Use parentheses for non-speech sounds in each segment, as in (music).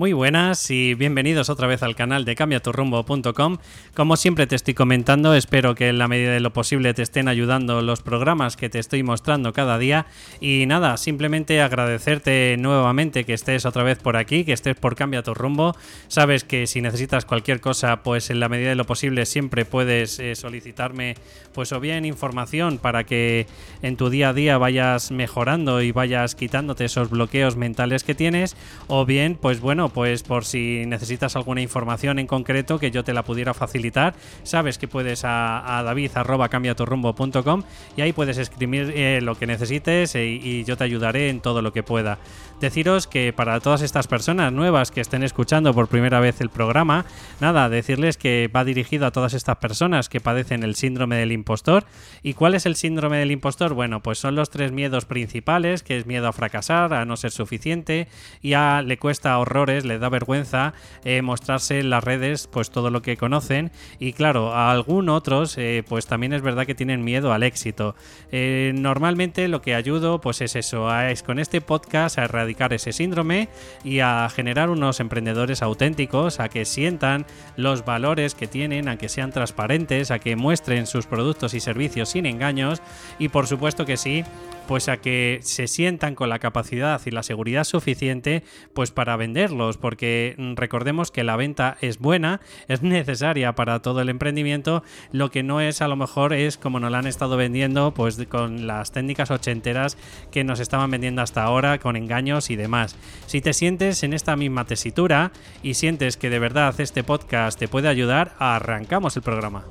Muy buenas y bienvenidos otra vez al canal de cambiaturrumbo.com. Como siempre te estoy comentando, espero que en la medida de lo posible te estén ayudando los programas que te estoy mostrando cada día. Y nada, simplemente agradecerte nuevamente que estés otra vez por aquí, que estés por Cambia tu Rumbo. Sabes que si necesitas cualquier cosa, pues en la medida de lo posible siempre puedes eh, solicitarme, pues o bien información para que en tu día a día vayas mejorando y vayas quitándote esos bloqueos mentales que tienes, o bien, pues bueno, pues por si necesitas alguna información en concreto que yo te la pudiera facilitar, sabes que puedes a, a david.cambiaturrumbo.com y ahí puedes escribir eh, lo que necesites eh, y yo te ayudaré en todo lo que pueda. Deciros que para todas estas personas nuevas que estén escuchando por primera vez el programa, nada, decirles que va dirigido a todas estas personas que padecen el síndrome del impostor. ¿Y cuál es el síndrome del impostor? Bueno, pues son los tres miedos principales, que es miedo a fracasar, a no ser suficiente, y a le cuesta horrores le da vergüenza eh, mostrarse en las redes pues todo lo que conocen y claro, a algunos otros eh, pues también es verdad que tienen miedo al éxito. Eh, normalmente lo que ayudo pues es eso, es con este podcast a erradicar ese síndrome y a generar unos emprendedores auténticos, a que sientan los valores que tienen, a que sean transparentes, a que muestren sus productos y servicios sin engaños y por supuesto que sí, pues a que se sientan con la capacidad y la seguridad suficiente pues para venderlos, porque mm, recordemos que la venta es buena, es necesaria para todo el emprendimiento, lo que no es a lo mejor es como nos la han estado vendiendo pues con las técnicas ochenteras que nos estaban vendiendo hasta ahora con engaños y demás. Si te sientes en esta misma tesitura y sientes que de verdad este podcast te puede ayudar, arrancamos el programa.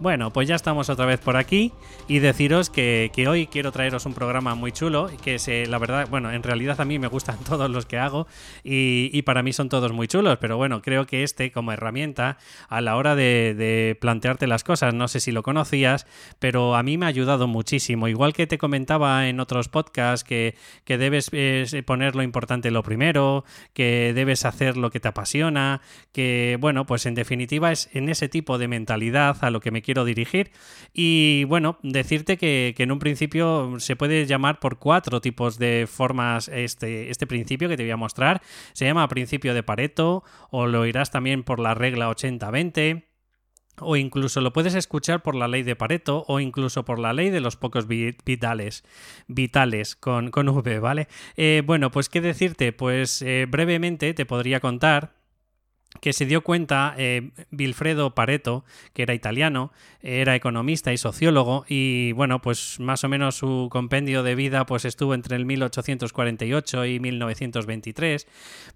Bueno, pues ya estamos otra vez por aquí y deciros que, hoy quiero traeros un programa muy chulo, que es, la verdad, bueno, en realidad a mí me gustan (laughs) todos los que hago y, para mí son todos muy chulos, pero bueno, creo que este como herramienta a la hora de, plantearte las cosas, no sé si lo conocías, pero a mí me ha ayudado muchísimo, igual que te comentaba en otros podcasts que, que debes eh, poner lo importante lo primero, que debes hacer lo que te apasiona, que bueno, pues en definitiva es en ese tipo de mentalidad a lo que me quiero quiero dirigir. Y bueno, decirte que, en un principio se puede llamar por cuatro tipos de formas este, este principio que te voy a mostrar. Se llama principio de Pareto o lo irás también por la regla 80-20 o incluso lo puedes escuchar por la ley de Pareto o incluso por la ley de los pocos vitales, vitales con, con V, ¿vale? Eh, bueno, pues qué decirte, pues eh, brevemente te podría contar que se dio cuenta eh, Vilfredo Pareto, que era italiano, era economista y sociólogo, y bueno, pues más o menos su compendio de vida pues estuvo entre el 1848 y 1923,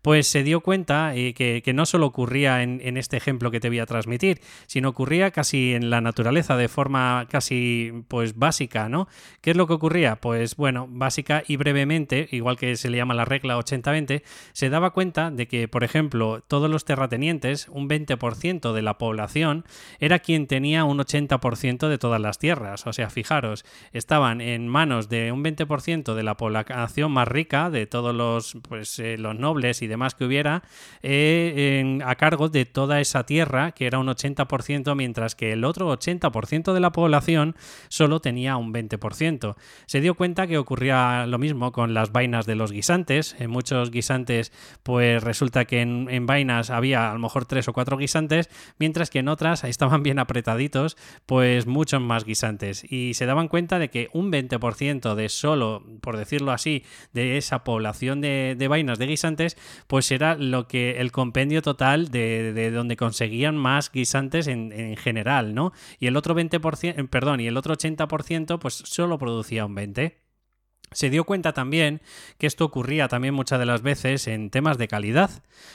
pues se dio cuenta eh, que, no solo ocurría en, en, este ejemplo que te voy a transmitir, sino ocurría casi en la naturaleza de forma casi pues básica, ¿no? ¿Qué es lo que ocurría? Pues bueno, básica y brevemente, igual que se le llama la regla 80-20, se daba cuenta de que, por ejemplo, todos los terratenientes tenientes, un 20% de la población era quien tenía un 80% de todas las tierras. O sea, fijaros, estaban en manos de un 20% de la población más rica, de todos los, pues, eh, los nobles y demás que hubiera, eh, a cargo de toda esa tierra, que era un 80%, mientras que el otro 80% de la población solo tenía un 20%. Se dio cuenta que ocurría lo mismo con las vainas de los guisantes. En muchos guisantes, pues resulta que en, en vainas había a lo mejor tres o cuatro guisantes, mientras que en otras estaban bien apretaditos, pues muchos más guisantes. Y se daban cuenta de que un 20% de solo, por decirlo así, de esa población de, vainas de guisantes, pues era lo que el compendio total de, donde conseguían más guisantes en, en, general, ¿no? Y el otro 20%, perdón, y el otro 80%, pues solo producía un 20%. Se dio cuenta también que esto ocurría también muchas de las veces en temas de calidad.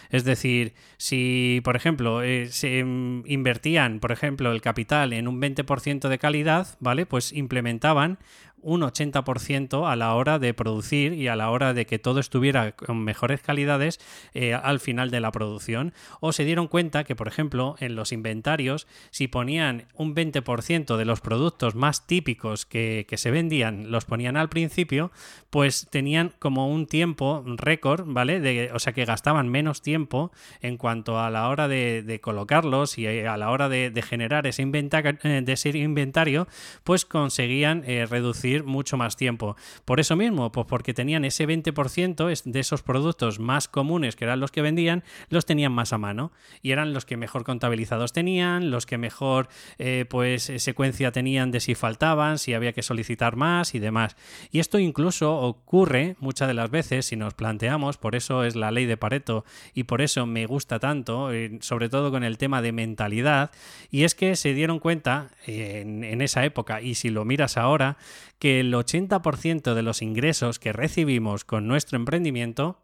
Es decir, si, por ejemplo, eh, se invertían, por ejemplo, el capital en un 20% de calidad, ¿vale? Pues implementaban un 80% a la hora de producir y a la hora de que todo estuviera con mejores calidades eh, al final de la producción. O se dieron cuenta que, por ejemplo, en los inventarios, si ponían un 20% de los productos más típicos que, se vendían, los ponían al principio, pues tenían como un tiempo récord, ¿vale? De, o sea que gastaban menos tiempo en cuanto a la hora de, colocarlos y a la hora de, generar ese inventario, eh, de ese inventario, pues conseguían eh, reducir mucho más tiempo. Por eso mismo, pues porque tenían ese 20% de esos productos más comunes, que eran los que vendían, los tenían más a mano y eran los que mejor contabilizados tenían, los que mejor eh, pues secuencia tenían de si faltaban, si había que solicitar más y demás. Y esto incluso ocurre muchas de las veces si nos planteamos, por eso es la ley de Pareto y por eso me gusta tanto, eh, sobre todo con el tema de mentalidad, y es que se dieron cuenta eh, en, en esa época, y si lo miras ahora, que el 80% de los ingresos que recibimos con nuestro emprendimiento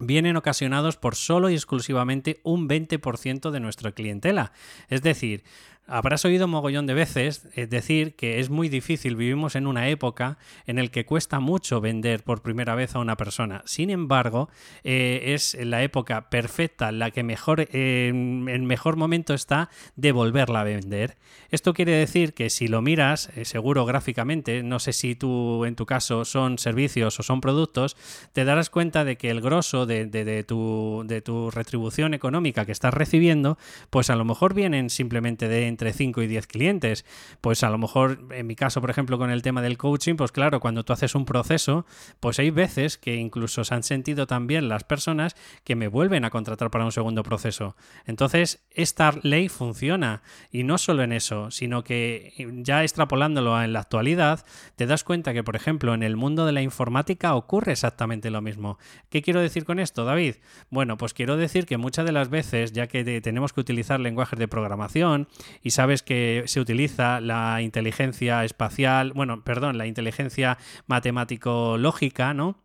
vienen ocasionados por solo y exclusivamente un 20% de nuestra clientela. Es decir, Habrás oído mogollón de veces eh, decir que es muy difícil, vivimos en una época en el que cuesta mucho vender por primera vez a una persona. Sin embargo, eh, es la época perfecta, la que mejor, eh, mejor momento está de volverla a vender. Esto quiere decir que si lo miras, seguro gráficamente, no sé si tú en tu caso son servicios o son productos, te darás cuenta de que el grosso de, de, tu, de tu retribución económica que estás recibiendo, pues a lo mejor vienen simplemente de entre 5 y 10 clientes. Pues a lo mejor, en mi caso, por ejemplo, con el tema del coaching, pues claro, cuando tú haces un proceso, pues hay veces que incluso se han sentido también las personas que me vuelven a contratar para un segundo proceso. Entonces, esta ley funciona. Y no solo en eso, sino que ya extrapolándolo en la actualidad, te das cuenta que, por ejemplo, en el mundo de la informática ocurre exactamente lo mismo. ¿Qué quiero decir con esto, David? Bueno, pues quiero decir que muchas de las veces, ya que tenemos que utilizar lenguajes de programación sabes que se utiliza la inteligencia espacial, bueno, perdón, la inteligencia matemático-lógica, ¿no?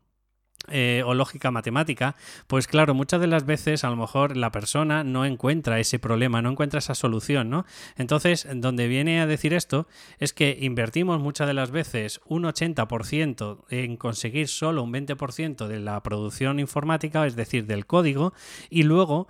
Eh, o lógica matemática, pues claro, muchas de las veces a lo mejor la persona no encuentra ese problema, no encuentra esa solución, ¿no? Entonces, donde viene a decir esto es que invertimos muchas de las veces un 80% en conseguir solo un 20% de la producción informática, es decir, del código, y luego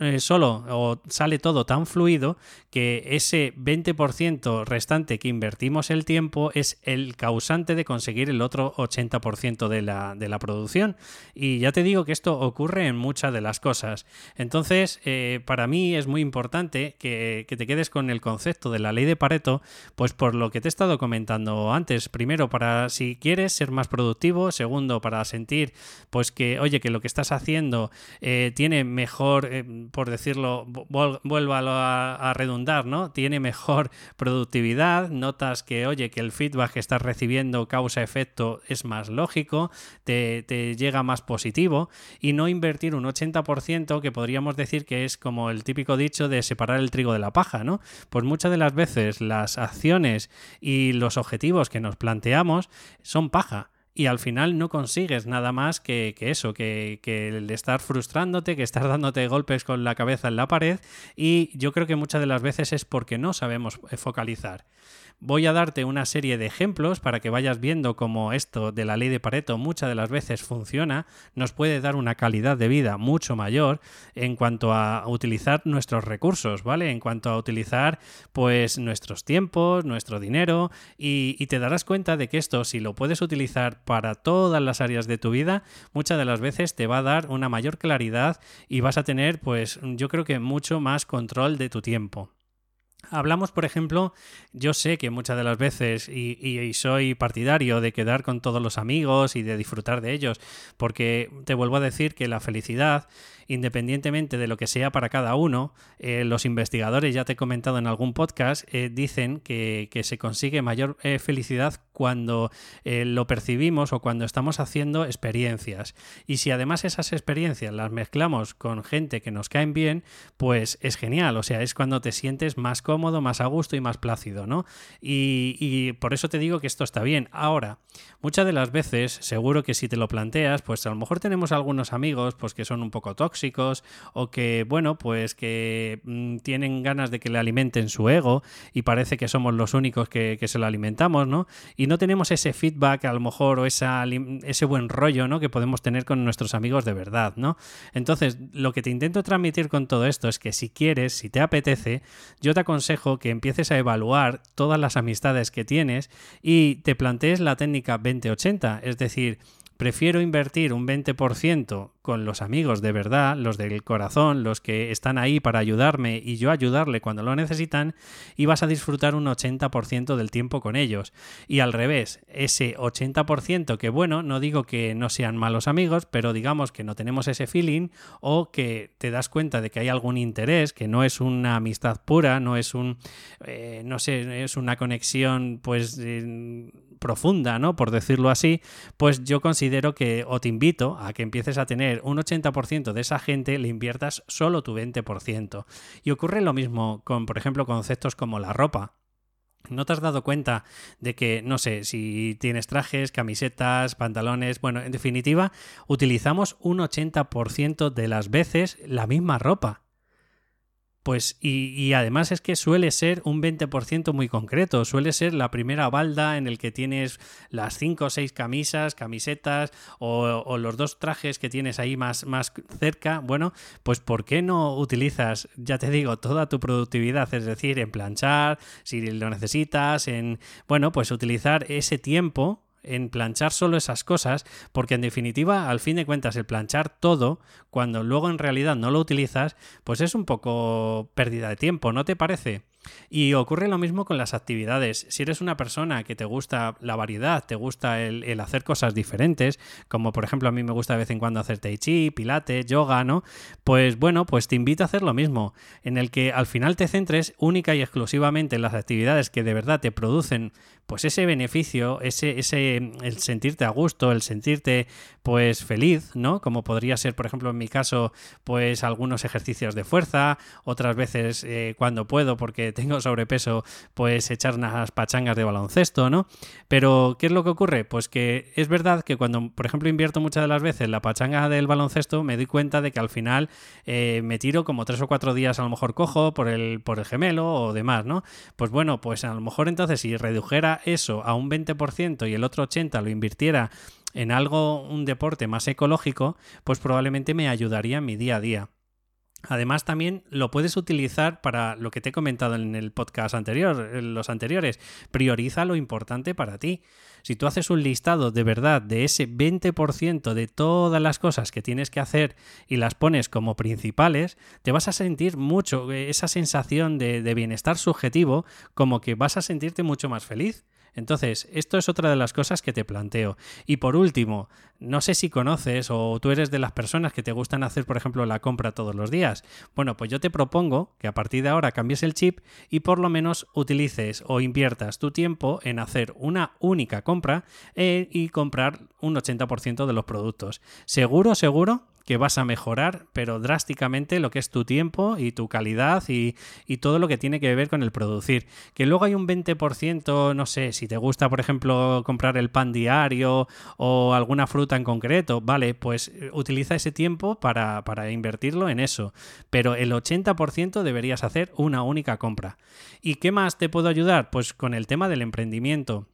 eh, solo o sale todo tan fluido que ese 20% restante que invertimos el tiempo es el causante de conseguir el otro 80% de la, de la producción. Y ya te digo que esto ocurre en muchas de las cosas. Entonces, eh, para mí es muy importante que, que, te quedes con el concepto de la ley de Pareto, pues por lo que te he estado comentando antes. Primero, para si quieres ser más productivo. Segundo, para sentir, pues que, oye, que lo que estás haciendo eh, tiene mejor eh, por decirlo, vuelvo a, redundar, ¿no? Tiene mejor productividad, notas que, oye, que el feedback que estás recibiendo causa-efecto es más lógico, te, te, llega más positivo y no invertir un 80% que podríamos decir que es como el típico dicho de separar el trigo de la paja, ¿no? Pues muchas de las veces las acciones y los objetivos que nos planteamos son paja y al final no consigues nada más que, eso, que, que, el estar frustrándote, que estar (laughs) dándote golpes con la cabeza en la pared y yo creo que muchas de las veces es porque no sabemos focalizar. Voy a darte una serie de ejemplos para que vayas viendo cómo esto de la ley de Pareto muchas de las veces funciona, nos puede dar una calidad de vida mucho mayor en cuanto a utilizar nuestros recursos, ¿vale? En cuanto a utilizar pues nuestros tiempos, nuestro dinero y, te darás cuenta de que esto si lo puedes utilizar para todas las áreas de tu vida, muchas de las veces te va a dar una mayor claridad y vas a tener pues yo creo que mucho más control de tu tiempo. Hablamos, por ejemplo, yo sé que muchas de las veces, y, soy partidario de quedar con todos los amigos y de disfrutar de ellos, porque te vuelvo a decir que la felicidad independientemente de lo que sea para cada uno, eh, los investigadores, ya te he comentado en algún podcast, eh, dicen que, se consigue mayor eh, felicidad cuando lo percibimos o cuando estamos haciendo experiencias. Y si además esas experiencias las mezclamos con gente que nos caen bien, pues es genial. O sea, es cuando te sientes más cómodo, más a gusto y más plácido, ¿no? Y, por eso te digo que esto está bien. Ahora, muchas de las veces, seguro que si te lo planteas, pues a lo mejor tenemos algunos amigos pues que son un poco tóxicos, o que, bueno, pues que mm, tienen ganas de que le alimenten su ego y parece que somos los únicos que, se lo alimentamos, ¿no? Y no tenemos ese feedback a lo mejor o esa, ese buen rollo, ¿no? Que podemos tener con nuestros amigos de verdad, ¿no? Entonces, lo que te intento transmitir con todo esto es que si quieres, si te apetece, yo te aconsejo que empieces a evaluar todas las amistades que tienes y te plantees la técnica 2080, es decir, prefiero invertir un 20% con los amigos de verdad, los del corazón, los que están ahí para ayudarme y yo ayudarle cuando lo necesitan, y vas a disfrutar un 80% del tiempo con ellos. Y al revés, ese 80% que bueno, no digo que no sean malos amigos, pero digamos que no tenemos ese feeling o que te das cuenta de que hay algún interés, que no es una amistad pura, no es un, eh, no sé, es una conexión pues profunda, ¿no? Por decirlo así, pues yo considero que o te invito a que empieces a tener un 80% de esa gente, le inviertas solo tu 20%. Y ocurre lo mismo con, por ejemplo, conceptos como la ropa. ¿No te has dado cuenta de que, no sé, si tienes trajes, camisetas, pantalones, bueno, en definitiva, utilizamos un 80% de las veces la misma ropa? Pues, y, además es que suele ser un 20% muy concreto, suele ser la primera balda en el que tienes las 5 o 6 camisas, camisetas o, los dos trajes que tienes ahí más, más cerca. Bueno, pues ¿por qué no utilizas, ya te digo, toda tu productividad? Es decir, en planchar, si lo necesitas, en, bueno, pues utilizar ese tiempo en planchar solo esas cosas, porque en definitiva, al fin de cuentas, el planchar todo, cuando luego en realidad no lo utilizas, pues es un poco pérdida de tiempo, ¿no te parece? Y ocurre lo mismo con las actividades. Si eres una persona que te gusta la variedad, te gusta el, hacer cosas diferentes, como por ejemplo a mí me gusta de vez en cuando hacer tai chi, pilates, yoga, ¿no? Pues bueno, pues te invito a hacer lo mismo, en el que al final te centres única y exclusivamente en las actividades que de verdad te producen pues ese beneficio, ese, ese, el sentirte a gusto, el sentirte pues feliz, ¿no? Como podría ser, por ejemplo, en mi caso, pues algunos ejercicios de fuerza, otras veces eh, cuando puedo, porque (laughs) tengo sobrepeso, pues echar unas pachangas de baloncesto, ¿no? Pero, ¿qué es lo que ocurre? Pues que es verdad que cuando, por ejemplo, invierto muchas de las veces la pachanga del baloncesto, me doy cuenta de que al final eh, me tiro como tres o cuatro días a lo mejor cojo por el, por el gemelo o demás, ¿no? Pues bueno, pues a lo mejor entonces si redujera eso a un 20% y el otro 80% lo invirtiera en algo, un deporte más ecológico, pues probablemente me ayudaría en mi día a día. Además, también lo puedes utilizar para lo que te he comentado en el podcast anterior, en los anteriores. Prioriza lo importante para ti. Si tú haces un listado de verdad de ese 20% de todas las cosas que tienes que hacer y las pones como principales, te vas a sentir mucho eh, esa sensación de, de bienestar subjetivo, como que vas a sentirte mucho más feliz. Entonces, esto es otra de las cosas que te planteo. Y por último, no sé si conoces o tú eres de las personas que te gustan hacer, por ejemplo, la compra todos los días. Bueno, pues yo te propongo que a partir de ahora cambies el chip y por lo menos utilices o inviertas tu tiempo en hacer una única compra eh, y comprar un 80% de los productos. Seguro, seguro que vas a mejorar, pero drásticamente, lo que es tu tiempo y tu calidad y, todo lo que tiene que ver con el producir. Que luego hay un 20%, no sé, si te gusta, por ejemplo, comprar el pan diario o alguna fruta en concreto, vale, pues eh, utiliza ese tiempo para, para invertirlo en eso. Pero el 80% deberías hacer una única compra. ¿Y qué más te puedo ayudar? Pues con el tema del emprendimiento.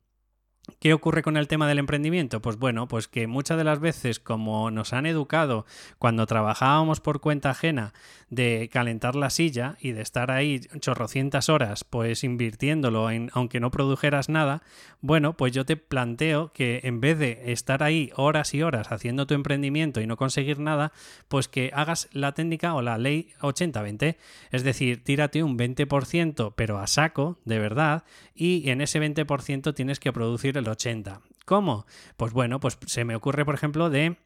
¿Qué ocurre con el tema del emprendimiento? Pues bueno, pues que muchas de las veces como nos han educado cuando trabajábamos por cuenta ajena de calentar la silla y de estar ahí chorrocientas horas pues invirtiéndolo en aunque no produjeras nada, bueno, pues yo te planteo que en vez de estar ahí horas y horas haciendo tu emprendimiento y no conseguir nada, pues que hagas la técnica o la ley 80-20, es decir, tírate un 20% pero a saco, de verdad, y en ese 20% tienes que producir el 80. ¿Cómo? Pues bueno, pues se me ocurre, por ejemplo, de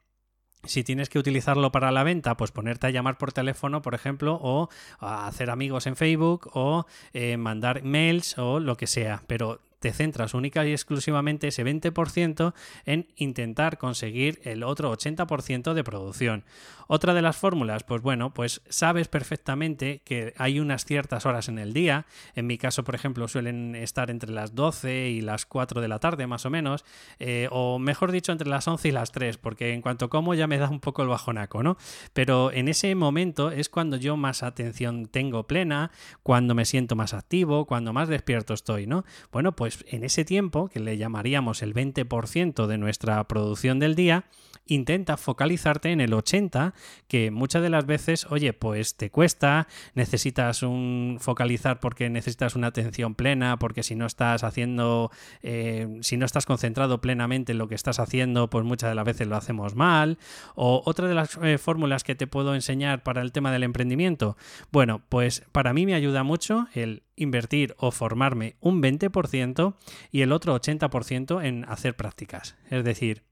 si tienes que utilizarlo para la venta, pues ponerte a llamar por teléfono, por ejemplo, o a hacer amigos en Facebook, o eh, mandar mails, o lo que sea. Pero te centras única y exclusivamente ese 20% en intentar conseguir el otro 80% de producción. Otra de las fórmulas, pues bueno, pues sabes perfectamente que hay unas ciertas horas en el día. En mi caso, por ejemplo, suelen estar entre las 12 y las 4 de la tarde, más o menos, eh, o mejor dicho, entre las 11 y las 3, porque en cuanto como ya me da un poco el bajonaco, ¿no? Pero en ese momento es cuando yo más atención tengo plena, cuando me siento más activo, cuando más despierto estoy, ¿no? Bueno, pues En ese tiempo, que le llamaríamos el 20% de nuestra producción del día, intenta focalizarte en el 80, que muchas de las veces, oye, pues te cuesta, necesitas un focalizar porque necesitas una atención plena, porque si no estás haciendo, eh, si no estás concentrado plenamente en lo que estás haciendo, pues muchas de las veces lo hacemos mal. O otra de las eh, fórmulas que te puedo enseñar para el tema del emprendimiento, bueno, pues para mí me ayuda mucho el invertir o formarme un 20% y el otro 80% en hacer prácticas. Es decir,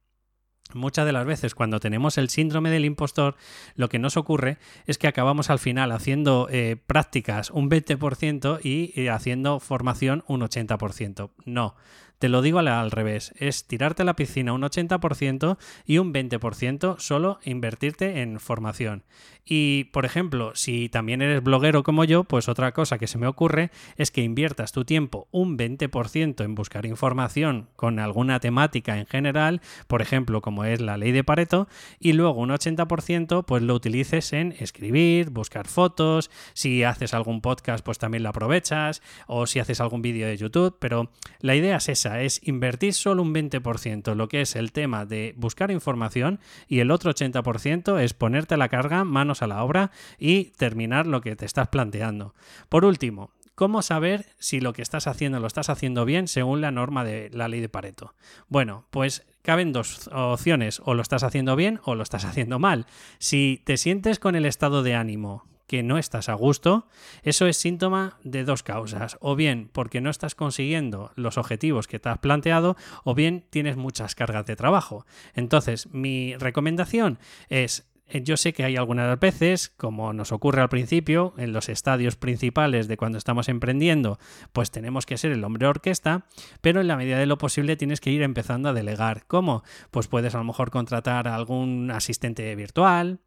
Muchas de las veces cuando tenemos el síndrome del impostor, lo que nos ocurre es que acabamos al final haciendo eh, prácticas un 20% y eh, haciendo formación un 80%. No, te lo digo al, revés, es tirarte a la piscina un 80% y un 20% solo invertirte en formación. Y, por ejemplo, si también eres bloguero como yo, pues otra cosa que se me ocurre es que inviertas tu tiempo un 20% en buscar información con alguna temática en general, por ejemplo, como es la ley de Pareto, y luego un 80% pues lo utilices en escribir, buscar fotos, si haces algún podcast pues también lo aprovechas, o si haces algún vídeo de YouTube, pero la idea es esa, es invertir solo un 20%, lo que es el tema de buscar información, y el otro 80% es ponerte la carga, manos a la obra y terminar lo que te estás planteando. Por último, ¿Cómo saber si lo que estás haciendo lo estás haciendo bien según la norma de la ley de Pareto? Bueno, pues caben dos opciones, o lo estás haciendo bien o lo estás haciendo mal. Si te sientes con el estado de ánimo que no estás a gusto, eso es síntoma de dos causas. O bien porque no estás consiguiendo los objetivos que te has planteado, o bien tienes muchas cargas de trabajo. Entonces, mi recomendación es eh, yo sé que hay algunas veces, como nos ocurre al principio, en los estadios principales de cuando estamos emprendiendo, pues tenemos que ser el hombre orquesta, pero en la medida de lo posible tienes que ir empezando a delegar. ¿Cómo? Pues puedes a lo mejor contratar a algún asistente virtual,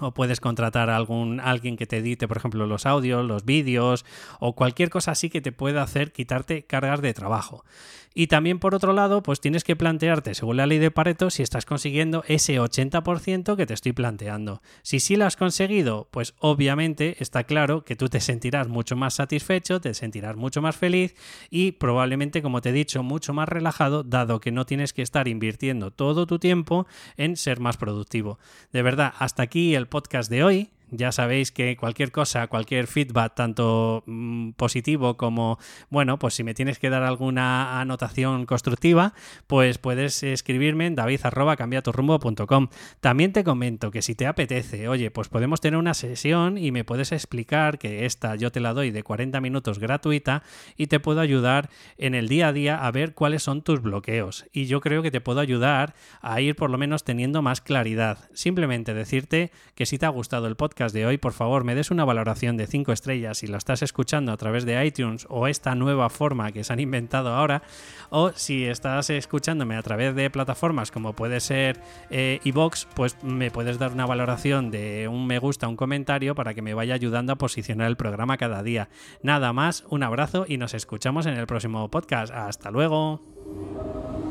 o puedes contratar a algún, alguien que te edite, por ejemplo, los audios, los vídeos o cualquier cosa así que te pueda hacer quitarte cargas de trabajo. Y también por otro lado, pues tienes que plantearte, según la ley de Pareto, si estás consiguiendo ese 80% que te estoy planteando. Si sí lo has conseguido, pues obviamente está claro que tú te sentirás mucho más satisfecho, te sentirás mucho más feliz y probablemente, como te he dicho, mucho más relajado, dado que no tienes que estar invirtiendo todo tu tiempo en ser más productivo. De verdad, hasta aquí el podcast de hoy. Ya sabéis que cualquier cosa, cualquier feedback, tanto mm, positivo como, bueno, pues si me tienes que dar alguna anotación constructiva, pues puedes escribirme en david.cambiaturrumbo.com. También te comento que si te apetece, oye, pues podemos tener una sesión y me puedes explicar que esta yo te la doy de 40 minutos gratuita y te puedo ayudar en el día a día a ver cuáles son tus bloqueos. Y yo creo que te puedo ayudar a ir por lo menos teniendo más claridad. Simplemente decirte que si te ha gustado el podcast, de hoy, por favor, me des una valoración de 5 estrellas si lo estás escuchando a través de iTunes o esta nueva forma que se han inventado ahora, o si estás escuchándome a través de plataformas como puede ser iBox, eh, pues me puedes dar una valoración de un me gusta, un comentario para que me vaya ayudando a posicionar el programa cada día. Nada más, un abrazo y nos escuchamos en el próximo podcast. Hasta luego.